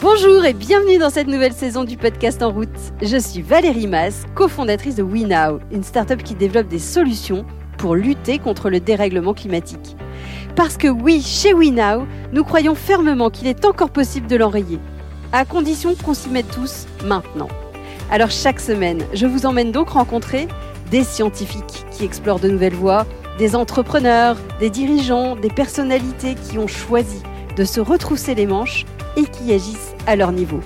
Bonjour et bienvenue dans cette nouvelle saison du podcast En route. Je suis Valérie Mas, cofondatrice de WeNow, une start-up qui développe des solutions pour lutter contre le dérèglement climatique. Parce que oui, chez WeNow, nous croyons fermement qu'il est encore possible de l'enrayer, à condition qu'on s'y mette tous maintenant. Alors chaque semaine, je vous emmène donc rencontrer des scientifiques qui explorent de nouvelles voies, des entrepreneurs, des dirigeants, des personnalités qui ont choisi de se retrousser les manches et qui agissent à leur niveau.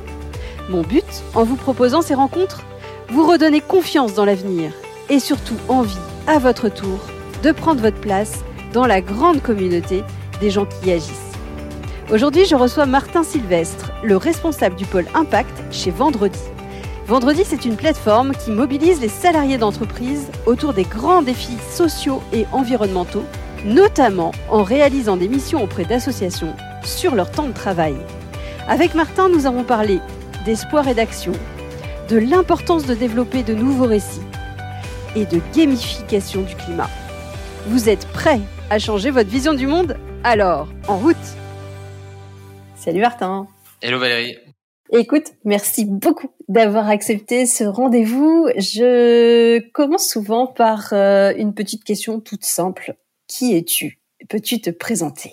Mon but, en vous proposant ces rencontres, vous redonner confiance dans l'avenir et surtout envie, à votre tour, de prendre votre place dans la grande communauté des gens qui agissent. Aujourd'hui, je reçois Martin Sylvestre, le responsable du pôle Impact chez Vendredi. Vendredi, c'est une plateforme qui mobilise les salariés d'entreprise autour des grands défis sociaux et environnementaux, notamment en réalisant des missions auprès d'associations sur leur temps de travail. Avec Martin, nous avons parlé d'espoir et d'action, de l'importance de développer de nouveaux récits et de gamification du climat. Vous êtes prêts à changer votre vision du monde? Alors, en route Salut Martin Hello Valérie Écoute, merci beaucoup d'avoir accepté ce rendez-vous. Je commence souvent par euh, une petite question toute simple. Qui es-tu? Peux-tu te présenter?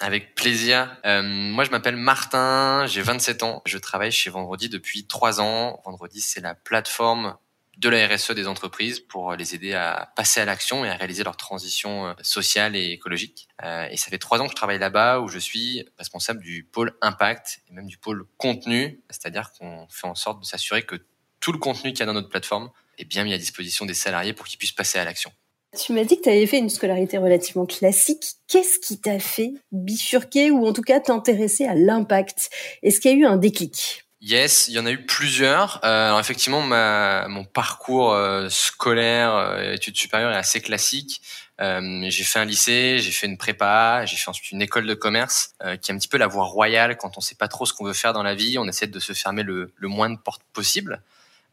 Avec plaisir. Euh, moi, je m'appelle Martin, j'ai 27 ans. Je travaille chez Vendredi depuis 3 ans. Vendredi, c'est la plateforme de la RSE des entreprises pour les aider à passer à l'action et à réaliser leur transition euh, sociale et écologique. Euh, et ça fait trois ans que je travaille là-bas où je suis responsable du pôle impact et même du pôle contenu, c'est-à-dire qu'on fait en sorte de s'assurer que tout le contenu qu'il y a dans notre plateforme est bien mis à disposition des salariés pour qu'ils puissent passer à l'action. Tu m'as dit que tu avais fait une scolarité relativement classique. Qu'est-ce qui t'a fait bifurquer ou en tout cas t'intéresser à l'impact? Est-ce qu'il y a eu un déclic? Yes, il y en a eu plusieurs. Euh, alors effectivement, mon parcours euh, scolaire, euh, études supérieures est assez classique. J'ai fait un lycée, j'ai fait une prépa, j'ai fait ensuite une école de commerce, qui est un petit peu la voie royale quand on sait pas trop ce qu'on veut faire dans la vie. On essaie de se fermer le, le moins de portes possible.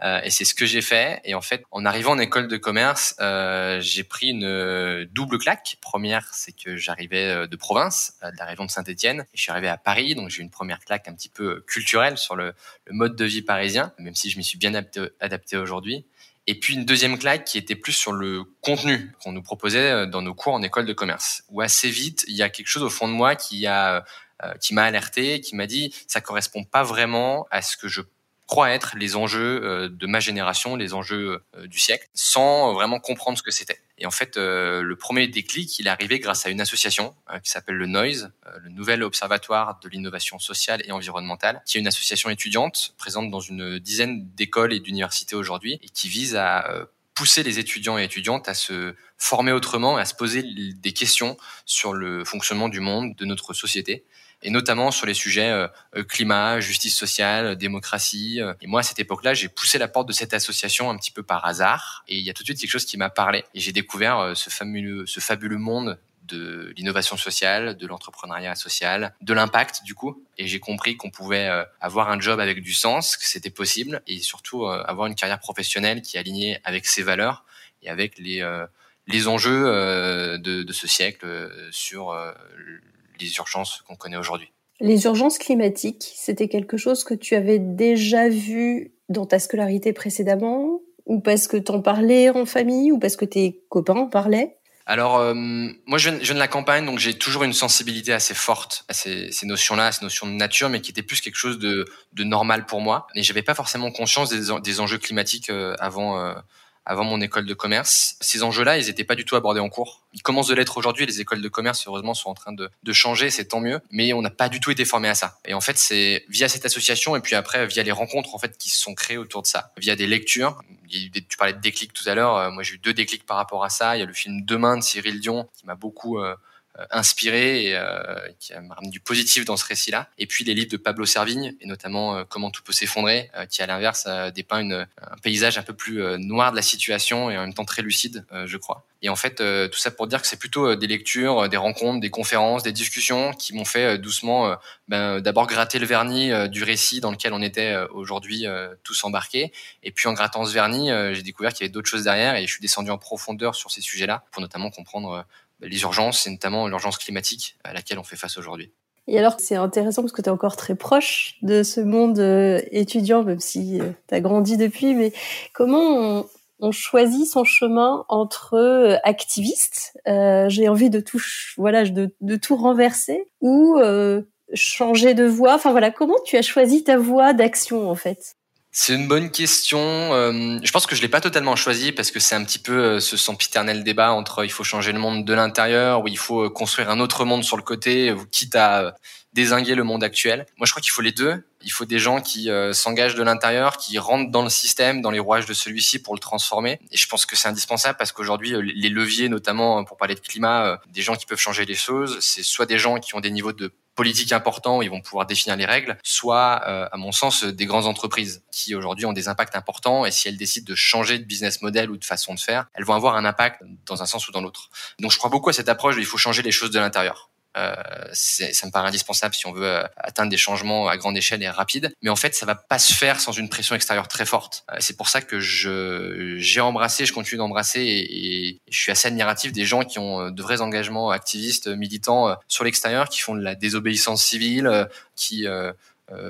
Euh, et c'est ce que j'ai fait. Et en fait, en arrivant en école de commerce, euh, j'ai pris une euh, double claque. Première, c'est que j'arrivais de province, de la région de Saint-Étienne, je suis arrivé à Paris, donc j'ai eu une première claque un petit peu culturelle sur le, mode de vie parisien, même si je m'y suis bien adapté aujourd'hui. Et puis une deuxième claque qui était plus sur le contenu qu'on nous proposait dans nos cours en école de commerce, où assez vite il y a quelque chose au fond de moi qui a qui m'a alerté, qui m'a dit ça correspond pas vraiment à ce que je crois être les enjeux euh, de ma génération, les enjeux euh, du siècle, sans vraiment comprendre ce que c'était. Et en fait, euh, le premier déclic, il est arrivé grâce à une association qui s'appelle le Noise, le Nouvel Observatoire de l'innovation sociale et environnementale, qui est une association étudiante présente dans une dizaine d'écoles et d'universités aujourd'hui et qui vise à pousser les étudiants et étudiantes à se former autrement, à se poser des questions sur le fonctionnement du monde, de notre société et notamment sur les sujets euh, euh, climat, justice sociale, démocratie. Euh. Et moi, à cette époque-là, j'ai poussé la porte de cette association un petit peu par hasard, et il y a tout de suite quelque chose qui m'a parlé, et j'ai découvert ce fabuleux, ce fabuleux monde de l'innovation sociale, de l'entrepreneuriat social, de l'impact du coup. Et j'ai compris qu'on pouvait avoir un job avec du sens, que c'était possible, et surtout avoir une carrière professionnelle qui est alignée avec ses valeurs et avec les les enjeux de, de, ce siècle sur les urgences qu'on connaît aujourd'hui. Les urgences climatiques, c'était quelque chose que tu avais déjà vu dans ta scolarité précédemment? Ou parce que t'en parlais en famille? Ou parce que tes copains en parlaient? Alors, euh, moi, je viens, de la campagne, donc j'ai toujours une sensibilité assez forte à ces, ces notions-là, à ces notions de nature, mais qui était plus quelque chose de, de normal pour moi. Et j'avais pas forcément conscience des, des enjeux climatiques euh, avant, euh, avant mon école de commerce. Ces enjeux-là, ils n'étaient pas du tout abordés en cours. Ils commencent de l'être aujourd'hui. Les écoles de commerce, heureusement, sont en train de, de changer. C'est tant mieux. Mais on n'a pas du tout été formé à ça. Et en fait, c'est via cette association et puis après via les rencontres en fait qui se sont créées autour de ça, via des lectures. Tu parlais de déclic tout à l'heure. Euh, moi, j'ai eu deux déclics par rapport à ça. Il y a le film Demain de Cyril Dion qui m'a beaucoup euh, inspiré et euh, qui m'a ramené du positif dans ce récit-là. Et puis les livres de Pablo Servigne, et notamment euh, Comment tout peut s'effondrer, qui à l'inverse dépeint une, un paysage un peu plus noir de la situation et en même temps très lucide, je crois. Et en fait, tout ça pour dire que c'est plutôt des lectures, des rencontres, des conférences, des discussions qui m'ont fait doucement ben, d'abord gratter le vernis du récit dans lequel on était aujourd'hui tous embarqués. Et puis en grattant ce vernis, j'ai découvert qu'il y avait d'autres choses derrière et je suis descendu en profondeur sur ces sujets-là pour notamment comprendre les urgences, et notamment l'urgence climatique à laquelle on fait face aujourd'hui. Et alors, c'est intéressant parce que tu es encore très proche de ce monde euh, étudiant, même si euh, tu as grandi depuis, mais comment on, choisit son chemin entre euh, activiste, j'ai envie de tout, voilà, de, tout renverser, ou changer de voie? Enfin voilà, comment tu as choisi ta voie d'action en fait? C'est une bonne question. Euh, je pense que je l'ai pas totalement choisi parce que c'est un petit peu euh, ce sempiternel débat entre il faut changer le monde de l'intérieur ou il faut euh, construire un autre monde sur le côté, quitte à désinguer le monde actuel. Moi, je crois qu'il faut les deux. Il faut des gens qui s'engagent de l'intérieur, qui rentrent dans le système, dans les rouages de celui-ci pour le transformer. Et je pense que c'est indispensable parce qu'aujourd'hui, les leviers, notamment pour parler de climat, des gens qui peuvent changer les choses, c'est soit des gens qui ont des niveaux de politiques importants ils vont pouvoir définir les règles, soit, euh, à mon sens, des grandes entreprises qui aujourd'hui ont des impacts importants et si elles décident de changer de business model ou de façon de faire, elles vont avoir un impact dans un sens ou dans l'autre. Donc je crois beaucoup à cette approche il faut changer les choses de l'intérieur. Euh, ça me paraît indispensable si on veut euh, atteindre des changements à grande échelle et rapides. Mais en fait, ça va pas se faire sans une pression extérieure très forte. Euh, c'est pour ça que je j'ai embrassé, je continue d'embrasser et, et, je suis assez admiratif des gens qui ont de vrais engagements activistes, militants sur l'extérieur, qui font de la désobéissance civile, qui euh,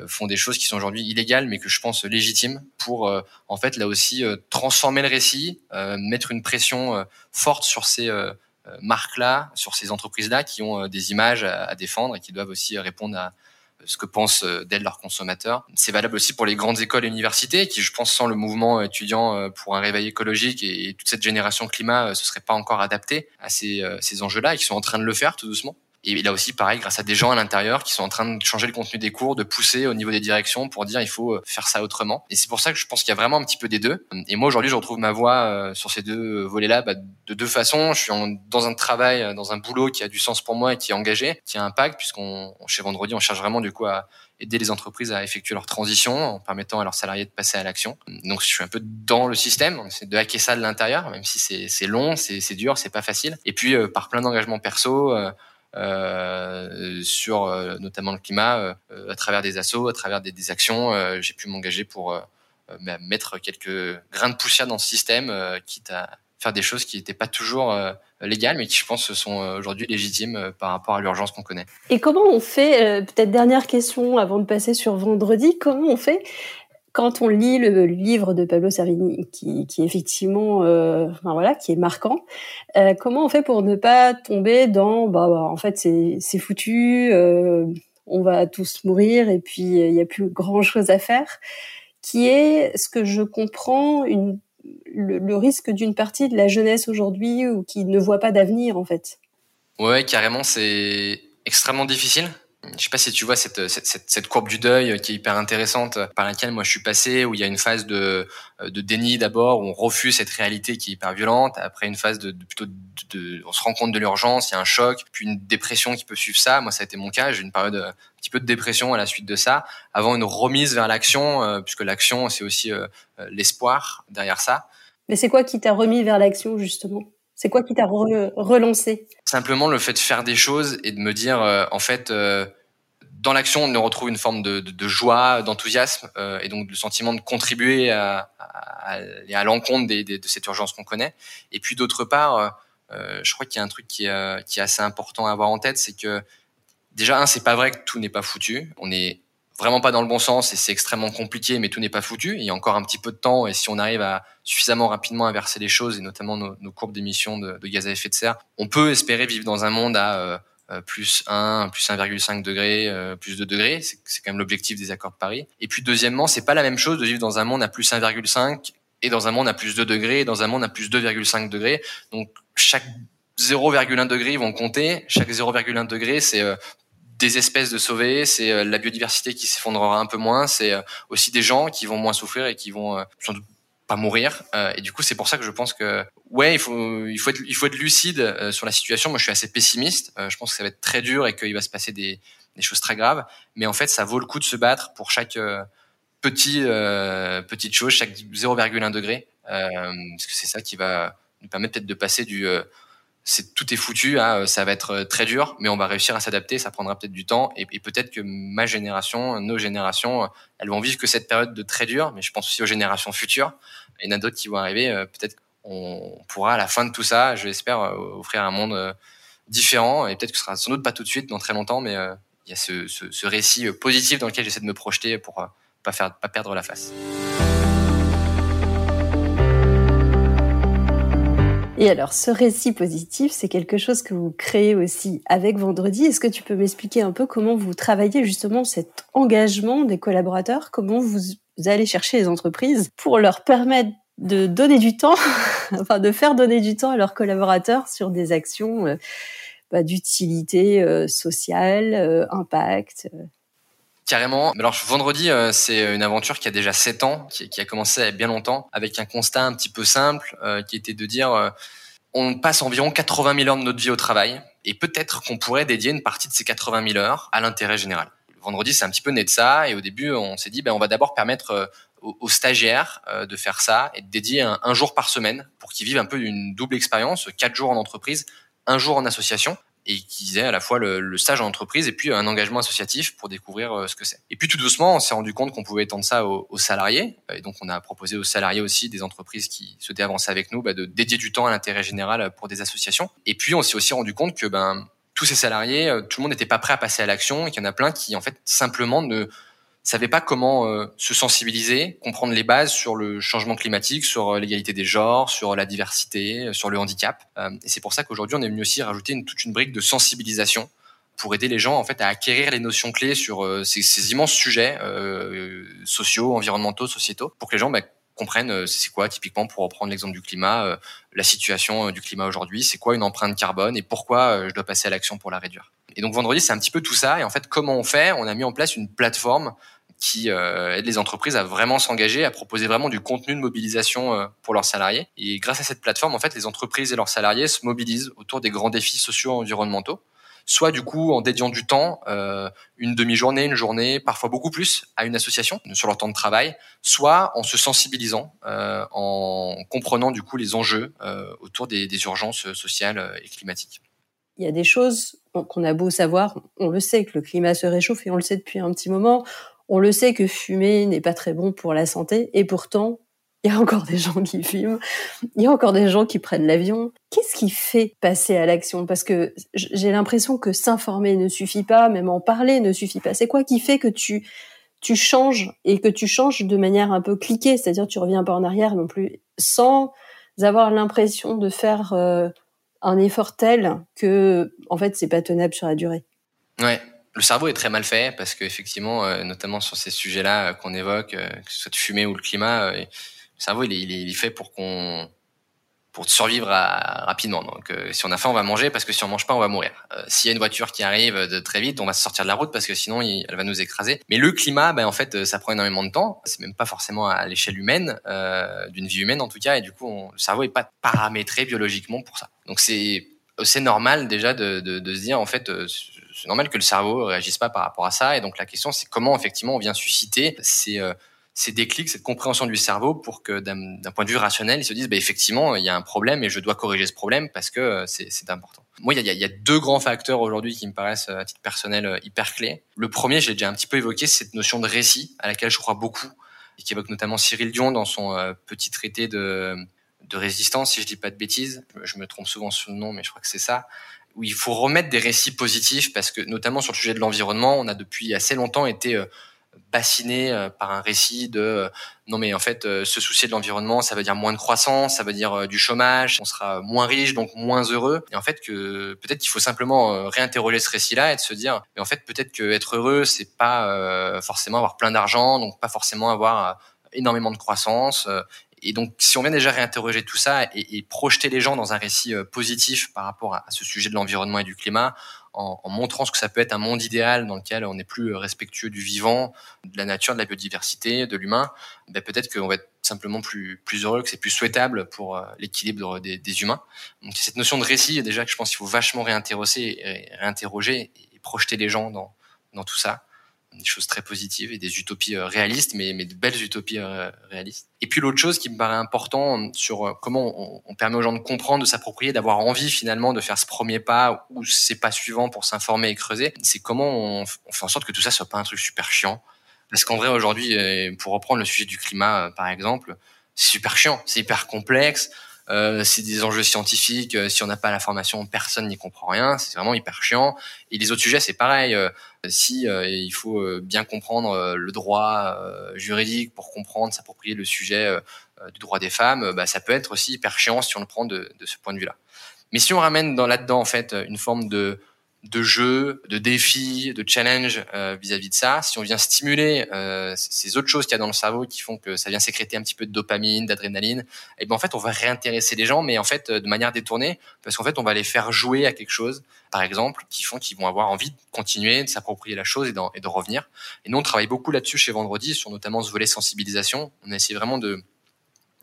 font des choses qui sont aujourd'hui illégales, mais que je pense légitimes pour, en fait, là aussi, transformer le récit, mettre une pression forte sur ces euh, marques-là, sur ces entreprises-là qui ont euh, des images à, défendre et qui doivent aussi répondre à euh, ce que pensent d'elles leurs consommateurs. C'est valable aussi pour les grandes écoles et universités qui, je pense, sans le mouvement étudiant pour un réveil écologique et, toute cette génération climat, ce serait pas encore adapté à ces, ces enjeux-là et qui sont en train de le faire tout doucement. Et là aussi, pareil, grâce à des gens à l'intérieur qui sont en train de changer le contenu des cours, de pousser au niveau des directions pour dire il faut euh, faire ça autrement. Et c'est pour ça que je pense qu'il y a vraiment un petit peu des deux. Et moi aujourd'hui, je retrouve ma voix euh, sur ces deux volets-là bah, de deux façons. Je suis dans un travail, euh, dans un boulot qui a du sens pour moi et qui est engagé, qui a un impact, puisqu'on chez Vendredi, on cherche vraiment du coup à aider les entreprises à effectuer leur transition en permettant à leurs salariés de passer à l'action. Donc je suis un peu dans le système, c'est de hacker ça de l'intérieur, même si c'est long, c'est dur, c'est pas facile. Et puis par plein d'engagements perso. Euh, sur euh, notamment le climat euh, à travers des assauts, à travers des, des actions. J'ai pu m'engager pour mettre quelques grains de poussière dans ce système, quitte à faire des choses qui n'étaient pas toujours légales, mais qui, je pense, sont aujourd'hui légitimes par rapport à l'urgence qu'on connaît. Et comment on fait, peut-être dernière question avant de passer sur vendredi, comment on fait quand on lit le livre de Pablo Servini, qui, qui effectivement, euh, voilà, qui est marquant, euh, comment on fait pour ne pas tomber dans, bah, bah en fait, c'est foutu, euh, on va tous mourir et puis il n'y a plus grand chose à faire, qui est ce que je comprends une, le, le risque d'une partie de la jeunesse aujourd'hui ou qui ne voit pas d'avenir en fait. Ouais, carrément, c'est extrêmement difficile je sais pas si tu vois cette, cette, cette, courbe du deuil qui est hyper intéressante par laquelle moi je suis passé où il y a une phase de, de déni d'abord où on refuse cette réalité qui est hyper violente. Après une phase de, plutôt de, on se rend compte de l'urgence il y a un choc puis une dépression qui peut suivre ça. Moi ça a été mon cas. J'ai eu une période un petit peu de dépression à la suite de ça avant une remise vers l'action euh, puisque l'action c'est aussi euh, euh, l'espoir derrière ça. Mais c'est quoi qui t'a remis vers l'action justement? C'est quoi qui t'a relancé? Simplement le fait de faire des choses et de me dire, euh, en fait, euh, dans l'action, on retrouve une forme de, joie, d'enthousiasme, euh, et donc le sentiment de contribuer à, l'encontre de cette urgence qu'on connaît. Et puis d'autre part, je crois qu'il y a un truc qui est, qui est assez important à avoir en tête, c'est que déjà, un, c'est pas vrai que tout n'est pas foutu. On est vraiment pas dans le bon sens et c'est extrêmement compliqué, mais tout n'est pas foutu. Il y a encore un petit peu de temps et si on arrive à suffisamment rapidement inverser les choses et notamment nos, courbes d'émissions de, gaz à effet de serre, on peut espérer vivre dans un monde à euh, euh plus 1, plus 1,5 degrés, euh, plus 2 degrés. C'est quand même l'objectif des accords de Paris. Et puis deuxièmement, c'est pas la même chose de vivre dans un monde à plus 1,5 et dans un monde à plus 2 degrés et dans un monde à plus 2,5 degrés. Donc chaque 0,1 degré vont compter. Chaque 0,1 degré, c'est euh, des espèces de sauver, c'est euh, la biodiversité qui s'effondrera un peu moins, c'est euh, aussi des gens qui vont moins souffrir et qui vont euh, sans doute pas mourir. et du coup, c'est pour ça que je pense que ouais, il faut il faut être il faut être lucide sur la situation. Moi, je suis assez pessimiste. je pense que ça va être très dur et qu'il va se passer des choses très graves. Mais en fait, ça vaut le coup de se battre pour chaque petit petite chose, chaque 0,1 degré, parce que c'est ça qui va nous permettre peut-être de passer du c'est tout est foutu, hein, ça va être euh, très dur, mais on va réussir à s'adapter, ça prendra peut-être du temps, et, peut-être que ma génération, nos générations, euh, elles vont vivre que cette période de très dur, mais je pense aussi aux générations futures. Il y en a d'autres qui vont arriver, euh, peut-être qu'on pourra à la fin de tout ça, je l'espère, offrir un monde différent, et peut-être que ce sera sans doute pas tout de suite, dans très longtemps, mais il y a ce, récit positif dans lequel j'essaie de me projeter pour pas faire pas perdre la face. Et alors, ce récit positif, c'est quelque chose que vous créez aussi avec Vendredi. Est-ce que tu peux m'expliquer un peu comment vous travaillez justement cet engagement des collaborateurs? Comment vous, allez chercher les entreprises pour leur permettre de donner du temps, enfin de faire donner du temps à leurs collaborateurs sur des actions euh, bah, d'utilité euh, sociale, euh, impact Carrément. Alors vendredi, c'est une aventure qui a déjà 7 ans, qui, a commencé bien longtemps, avec un constat un petit peu simple, qui était de dire on passe environ 80 000 heures de notre vie au travail, et peut-être qu'on pourrait dédier une partie de ces 80 000 heures à l'intérêt général. Vendredi, c'est un petit peu né de ça, et au début, on s'est dit, ben, on va d'abord permettre aux, stagiaires euh, de faire ça et de dédier un, jour par semaine pour qu'ils vivent un peu une double expérience, quatre jours en entreprise, un jour en association et qu'ils aient à la fois le, stage en entreprise et puis un engagement associatif pour découvrir euh, ce que c'est. Et puis tout doucement, on s'est rendu compte qu'on pouvait étendre ça aux, salariés. Et donc on a proposé aux salariés aussi des entreprises qui souhaitaient avancer avec nous bah, de dédier du temps à l'intérêt général pour des associations. Et puis on s'est aussi rendu compte que ben tous ces salariés, euh, tout le monde n'était pas prêt à passer à l'action et qu'il y en a plein qui en fait simplement ne savaient pas comment euh, se sensibiliser, comprendre les bases sur le changement climatique, sur euh, l'égalité des genres, sur la diversité, euh, sur le handicap. et c'est pour ça qu'aujourd'hui, on est venu aussi rajouter une, toute une brique de sensibilisation pour aider les gens en fait à acquérir les notions clés sur ces, ces, immenses sujets sociaux, environnementaux, sociétaux, pour que les gens bah, comprennent c'est quoi typiquement pour reprendre l'exemple du climat, la situation du climat aujourd'hui, c'est quoi une empreinte carbone et pourquoi je dois passer à l'action pour la réduire. Et donc vendredi, c'est un petit peu tout ça. Et en fait, comment on fait? On a mis en place une plateforme qui euh, aide les entreprises à vraiment s'engager, à proposer vraiment du contenu de mobilisation euh, pour leurs salariés. Et grâce à cette plateforme, en fait, les entreprises et leurs salariés se mobilisent autour des grands défis sociaux et environnementaux, soit du coup en dédiant du temps, euh, une demi-journée, une journée, parfois beaucoup plus, à une association sur leur temps de travail, soit en se sensibilisant, en comprenant du coup les enjeux autour des urgences sociales et climatiques. Il y a des choses qu'on a beau savoir, on le sait que le climat se réchauffe et on le sait depuis un petit moment. On le sait que fumer n'est pas très bon pour la santé et pourtant, il y a encore des gens qui fument, il y a encore des gens qui prennent l'avion. Qu'est-ce qui fait passer à l'action? Parce que j'ai l'impression que s'informer ne suffit pas, même en parler ne suffit pas. C'est quoi qui fait que tu tu changes et que tu changes de manière un peu cliquée, c'est-à-dire tu reviens pas en arrière non plus, sans avoir l'impression de faire euh, un effort tel que en fait c'est pas tenable sur la durée. Ouais, le cerveau est très mal fait parce qu'effectivement, euh, notamment sur ces sujets-là euh, qu'on évoque, euh, que ce soit de fumer ou le climat, le cerveau il est, il est, fait pour qu'on pour survivre rapidement. Donc, si on a faim, on va manger parce que si on mange pas, on va mourir. S'il y a une voiture qui arrive de très vite, on va se sortir de la route parce que sinon, elle va nous écraser. Mais le climat, ben, en fait, ça prend énormément de temps. C'est même pas forcément à l'échelle humaine, d'une vie humaine en tout cas. Et du coup, le cerveau est pas paramétré biologiquement pour ça. Donc, c'est c'est normal déjà de, de, de, se dire en fait c'est normal que le cerveau réagisse pas par rapport à ça. Et donc la question, c'est comment effectivement on vient susciter ces, euh, ces déclics, cette compréhension du cerveau pour que d'un point de vue rationnel, ils se disent bah, effectivement, il y a un problème et je dois corriger ce problème parce que euh, c'est important. Moi, il y a, y a, deux grands facteurs aujourd'hui qui me paraissent euh, à titre personnel hyper clés. Le premier, j'ai déjà un petit peu évoqué, c'est cette notion de récit à laquelle je crois beaucoup et qui évoque notamment Cyril Dion dans son petit traité de de résistance, si je dis pas de bêtises. Je me trompe souvent sur le nom, mais je crois que c'est ça où il faut remettre des récits positifs parce que notamment sur le sujet de l'environnement, on a depuis assez longtemps été euh, bassiné euh, par un récit de euh, non mais en fait se soucier de l'environnement ça veut dire moins de croissance ça veut dire du chômage on sera moins riche donc moins heureux. Et en fait que peut-être qu'il faut simplement réinterroger ce récit là et de se dire mais en fait peut-être que être heureux c'est pas forcément avoir plein d'argent donc pas forcément avoir énormément de croissance et donc, si on vient déjà réinterroger tout ça et, et, projeter les gens dans un récit euh, positif par rapport à, ce sujet de l'environnement et du climat, en, montrant ce que ça peut être un monde idéal dans lequel on est plus respectueux du vivant, de la nature, de la biodiversité, de l'humain, ben peut-être qu'on va être simplement plus, heureux, que c'est plus souhaitable pour euh, l'équilibre des, humains. Donc, cette notion de récit, déjà, que je pense qu'il faut vachement réinterroger, réinterroger et projeter les gens dans, dans tout ça des choses très positives et des utopies euh, réalistes, mais, mais de belles utopies euh, réalistes. Et puis l'autre chose qui me paraît important sur euh, comment on, permet aux gens de comprendre, de s'approprier, d'avoir envie finalement de faire ce premier pas ou ces pas suivants pour s'informer et creuser, c'est comment on, fait en sorte que tout ça soit pas un truc super chiant. Parce qu'en vrai aujourd'hui, pour reprendre le sujet du climat par exemple, c'est super chiant, c'est hyper complexe. Euh, c'est des enjeux scientifiques. Euh, si on n'a pas la formation, personne n'y comprend rien. C'est vraiment hyper chiant. Et les autres sujets, c'est pareil. Euh, si il faut bien comprendre le droit juridique pour comprendre, s'approprier le sujet du droit des femmes, bah, ça peut être aussi hyper chiant si on le prend de, de ce point de vue-là. Mais si on ramène dans là-dedans en fait une forme de de jeux, de défis, de challenges euh, vis-à-vis de ça. Si on vient stimuler euh, ces autres choses qu'il y a dans le cerveau qui font que ça vient sécréter un petit peu de dopamine, d'adrénaline, et eh ben en fait on va réintéresser les gens, mais en fait de manière détournée, parce qu'en fait on va les faire jouer à quelque chose, par exemple, qui font qu'ils vont avoir envie de continuer, de s'approprier la chose et, et de revenir. Et nous on travaille beaucoup là-dessus chez Vendredi, sur notamment ce volet sensibilisation. On a essayé vraiment de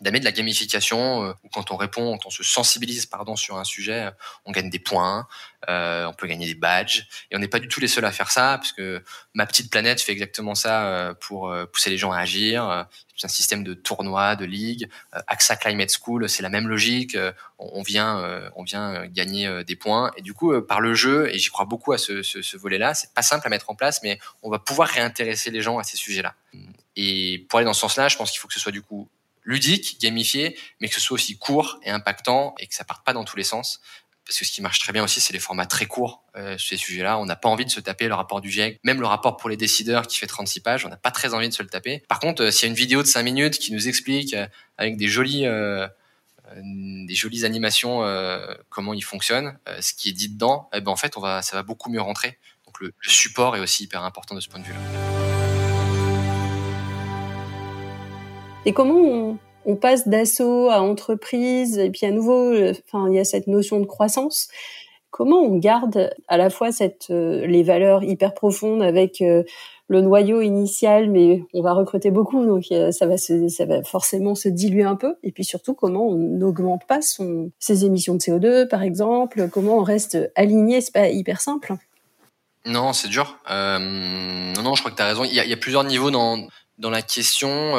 d'amener de la gamification euh, où quand on répond, quand on se sensibilise pardon sur un sujet, euh, on gagne des points, euh, on peut gagner des badges et on n'est pas du tout les seuls à faire ça parce que ma petite planète fait exactement ça euh, pour pousser les gens à agir. C'est un système de tournois, de ligues. AXA Climate School, c'est la même logique. On vient, on vient gagner des points et du coup par le jeu et j'y crois beaucoup à ce, ce, ce volet-là. C'est pas simple à mettre en place, mais on va pouvoir réintéresser les gens à ces sujets-là. Et pour aller dans ce sens-là, je pense qu'il faut que ce soit du coup ludique, gamifié, mais que ce soit aussi court et impactant et que ça parte pas dans tous les sens. Parce que ce qui marche très bien aussi, c'est les formats très courts euh, sur ces sujets-là. On n'a pas envie de se taper le rapport du GIEC, même le rapport pour les décideurs qui fait 36 pages, on n'a pas très envie de se le taper. Par contre, euh, s'il y a une vidéo de 5 minutes qui nous explique euh, avec des jolies, euh, euh, des jolies animations comment il fonctionne, ce qui est dit dedans, eh ben en fait, on va, ça va beaucoup mieux rentrer. Donc le, le support est aussi hyper important de ce point de vue-là. Et comment on, passe d'assaut à entreprise et puis à nouveau, euh, enfin, il y a cette notion de croissance. Comment on garde à la fois euh, les valeurs hyper profondes avec euh, le noyau initial, mais on va recruter beaucoup, donc ça va forcément se diluer un peu. Et puis surtout, comment on n'augmente pas ses émissions de CO2, par exemple? Comment on reste aligné, c'est pas hyper simple. Non, c'est dur. non, non, je crois que tu as raison. Il y a, plusieurs niveaux dans la question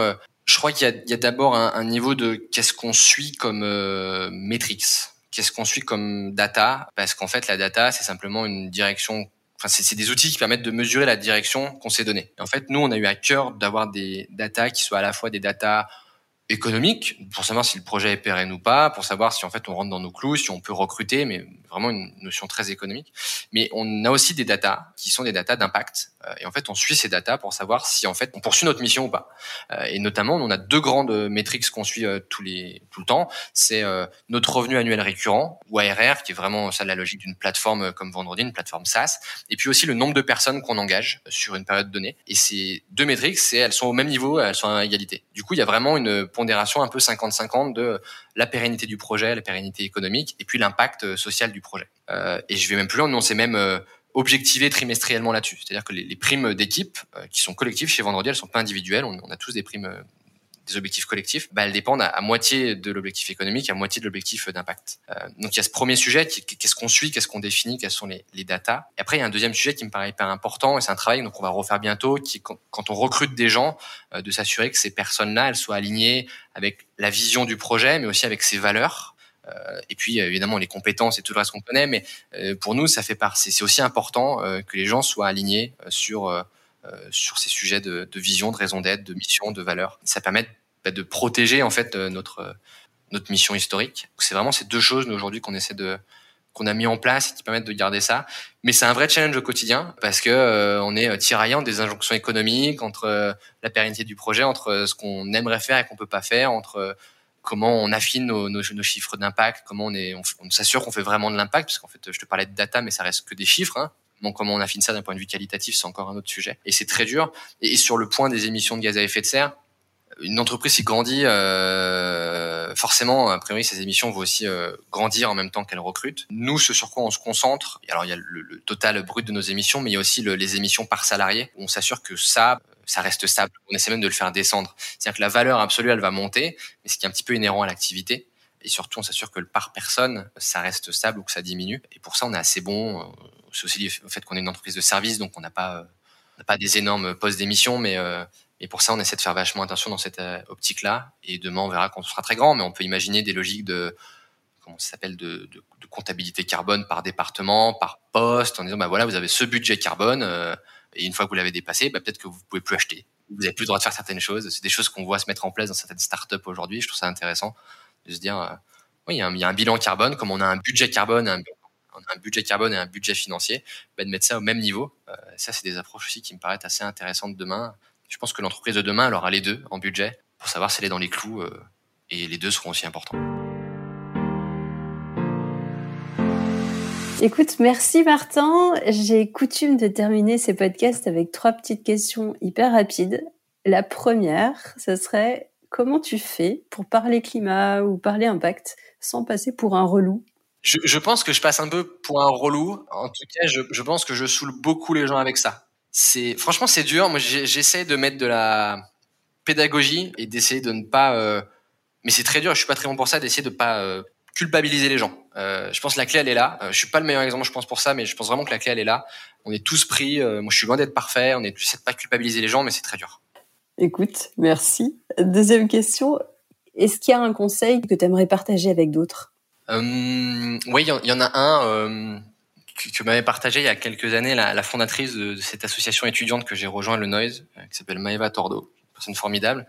je crois qu'il y a, d'abord un, niveau de qu'est-ce qu'on suit comme euh, qu'est-ce qu'on suit comme data, parce qu'en fait la data c'est simplement une direction. Enfin, c'est des outils qui permettent de mesurer la direction qu'on s'est donnée. En fait, nous, on a eu à cœur d'avoir des data qui soient à la fois des data économiques pour savoir si le projet est pérenne ou pas, pour savoir si en fait on rentre dans nos clous, si on peut recruter, mais vraiment une notion très économique. Mais on a aussi des datas qui sont des datas d'impact. Euh, et en fait, on suit ces datas pour savoir si en fait on poursuit notre mission ou pas. Euh, et notamment, on a deux grandes métriques qu'on suit euh, tous les tout le temps. C'est notre revenu annuel récurrent ou ARR, qui est vraiment ça la logique d'une plateforme comme Vendredi, une plateforme SaaS. Et puis aussi le nombre de personnes qu'on engage sur une période donnée. Et ces deux métriques, c'est elles sont au même niveau, elles sont à égalité. Du coup, il y a vraiment une un peu 50-50 de la pérennité du projet, la pérennité économique, et puis l'impact social du projet. Euh, et je vais même plus loin, on s'est même euh, objectivé trimestriellement là-dessus. C'est-à-dire que les, primes d'équipe euh, qui sont collectives chez Vendredi, elles sont pas individuelles. On, on a tous des primes euh, des objectifs collectifs, bah, elles dépendent à, moitié de l'objectif économique, à moitié de l'objectif d'impact. Euh, donc il y a ce premier sujet, qu'est-ce qu'on suit, qu'est-ce qu'on définit, quelles sont les, les datas. Et après il y a un deuxième sujet qui me paraît hyper important, et c'est un travail donc on va refaire bientôt, qui quand, on recrute des gens, euh, de s'assurer que ces personnes-là, elles soient alignées avec la vision du projet, mais aussi avec ses valeurs. Euh, et puis évidemment les compétences et tout le reste qu'on connaît, mais euh, pour nous ça fait partie. C'est aussi important que les gens soient alignés sur sur ces sujets de, de vision, de raison d'être, de mission, de valeur. Ça permet de protéger en fait notre notre mission historique. C'est vraiment ces deux choses aujourd'hui qu'on essaie de qu'on a mis en place et qui permettent de garder ça. Mais c'est un vrai challenge au quotidien parce que on est tiraillant des injonctions économiques entre la pérennité du projet, entre ce qu'on aimerait faire et qu'on peut pas faire, entre comment on affine nos, nos, chiffres d'impact, comment on est, on, s'assure qu'on fait vraiment de l'impact, parce qu'en fait, je te parlais de data, mais ça reste que des chiffres. Hein. Comment on affine ça d'un point de vue qualitatif, c'est encore un autre sujet. Et c'est très dur. Et, sur le point des émissions de gaz à effet de serre, une entreprise qui grandit, euh, forcément, a priori, ses émissions vont aussi euh, grandir en même temps qu'elle recrute. Nous, ce sur quoi on se concentre, alors il y a le, le total brut de nos émissions, mais il y a aussi le, les émissions par salarié. On s'assure que ça, ça reste stable. On essaie même de le faire descendre. C'est-à-dire que la valeur absolue, elle va monter, mais ce qui est un petit peu inhérent à l'activité. Et surtout, on s'assure que le par personne, ça reste stable ou que ça diminue. Et pour ça, on est assez bon. C'est aussi le fait qu'on est une entreprise de service, donc on n'a pas, euh, pas des énormes postes d'émission, mais euh, et pour ça, on essaie de faire vachement attention dans cette optique-là. Et demain, on verra quand sera très grand, mais on peut imaginer des logiques de comment ça s'appelle de, de, de, comptabilité carbone par département, par poste, en disant bah voilà, vous avez ce budget carbone. Et une fois que vous l'avez dépassé, bah, peut-être que vous pouvez plus acheter. Vous n'avez plus le droit de faire certaines choses. C'est des choses qu'on voit se mettre en place dans certaines startups aujourd'hui. Je trouve ça intéressant de se dire, euh, oui, il y, a un, bilan carbone, comme on a un budget carbone, un, un budget carbone et un budget financier, ben, de mettre ça au même niveau. ça, c'est des approches aussi qui me paraissent assez intéressantes demain. Je pense que l'entreprise de demain, elle aura les deux en budget pour savoir si elle est dans les clous et les deux seront aussi importants. Écoute, merci Martin. J'ai coutume de terminer ces podcasts avec trois petites questions hyper rapides. La première, ce serait comment tu fais pour parler climat ou parler impact sans passer pour un relou? Je, pense que je passe un peu pour un relou. En tout cas, je, pense que je saoule beaucoup les gens avec ça. C'est franchement c'est dur. Moi, j'essaie de mettre de la pédagogie et d'essayer de ne pas. Euh, mais c'est très dur. Je suis pas très bon pour ça. D'essayer de pas euh, culpabiliser les gens. Euh, je pense que la clé elle est là. Je suis pas le meilleur exemple, je pense pour ça, mais je pense vraiment que la clé elle est là. On est tous pris. Moi, je suis loin d'être parfait. On est plus de pas culpabiliser les gens, mais c'est très dur. Écoute, merci. Deuxième question. Est-ce qu'il y a un conseil que tu aimerais partager avec d'autres? Oui, il y, en a un que, m'avait partagé il y a quelques années la, la fondatrice de, de, cette association étudiante que j'ai rejoint, le Noise, qui s'appelle Maeva Tordo personne formidable.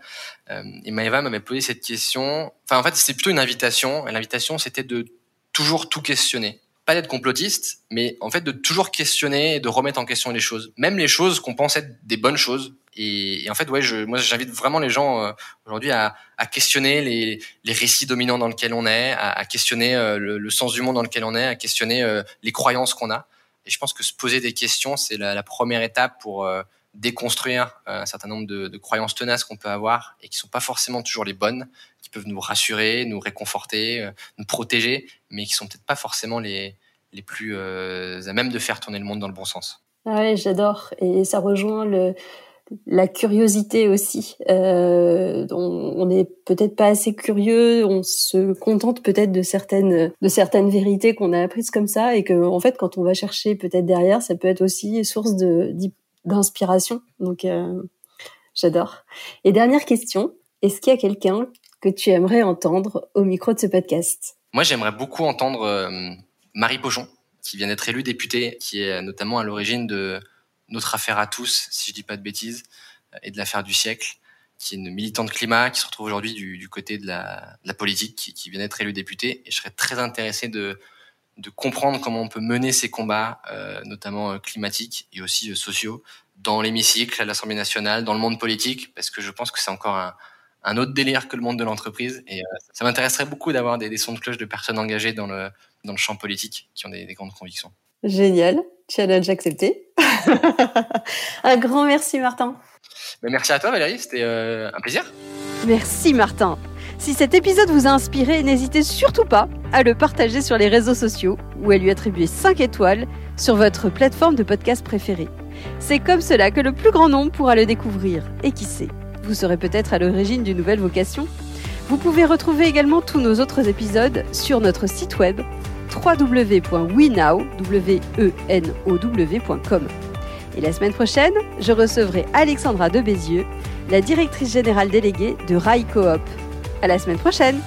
Euh, et Maëva m'avait posé cette question. Enfin, en fait, c'était plutôt une invitation. Et l'invitation, c'était de toujours tout questionner. Pas d'être complotiste, mais en fait de toujours questionner et de remettre en question les choses. Même les choses qu'on pense être des bonnes choses. Et, en fait, ouais, je, moi, j'invite vraiment les gens euh, aujourd'hui à, à, questionner les, les, récits dominants dans lesquels on est, à, à questionner euh, le, sens du monde dans lequel on est, à questionner les croyances qu'on a. Et je pense que se poser des questions, c'est la, la, première étape pour déconstruire euh, un certain nombre de, de croyances tenaces qu'on peut avoir et qui sont pas forcément toujours les bonnes, peuvent nous rassurer, nous réconforter, euh, nous protéger, mais qui sont peut-être pas forcément les, les plus euh, à même de faire tourner le monde dans le bon sens. Ah ouais, j'adore. Et ça rejoint la curiosité aussi. Euh, on n'est peut-être pas assez curieux, on se contente peut-être de certaines de certaines vérités qu'on a apprises comme ça, et que en fait, quand on va chercher peut-être derrière, ça peut être aussi source d'inspiration. Donc, j'adore. Et dernière question, est-ce qu'il y a quelqu'un que tu aimerais entendre au micro de ce podcast Moi, j'aimerais beaucoup entendre euh, Marie Pochon, qui vient d'être élue députée, qui est notamment à l'origine de notre affaire à tous, si je dis pas de bêtises, et de l'affaire du siècle, qui est une militante climat, qui se retrouve aujourd'hui du, côté de la, politique, qui, vient d'être élue députée. Et je serais très intéressé de, comprendre comment on peut mener ces combats, euh, notamment euh, climatiques et aussi sociaux, dans l'hémicycle, à l'Assemblée nationale, dans le monde politique, parce que je pense que c'est encore un, un, autre délire que le monde de l'entreprise. Et ça m'intéresserait beaucoup d'avoir des, des, sons de cloche de personnes engagées dans le, dans le champ politique, qui ont des, des grandes convictions. Génial, challenge accepté. un grand merci Martin. Mais merci à toi Valérie, c'était un plaisir. Merci Martin. Si cet épisode vous a inspiré, n'hésitez surtout pas à le partager sur les réseaux sociaux ou à lui attribuer 5 étoiles sur votre plateforme de podcast préférée. C'est comme cela que le plus grand nombre pourra le découvrir. Et qui sait, vous serez peut-être à l'origine d'une nouvelle vocation. Vous pouvez retrouver également tous nos autres épisodes sur notre site web www.wenow.com. Et la semaine prochaine, je recevrai Alexandra Debézieux, la directrice générale déléguée de Rai Coop. À la semaine prochaine!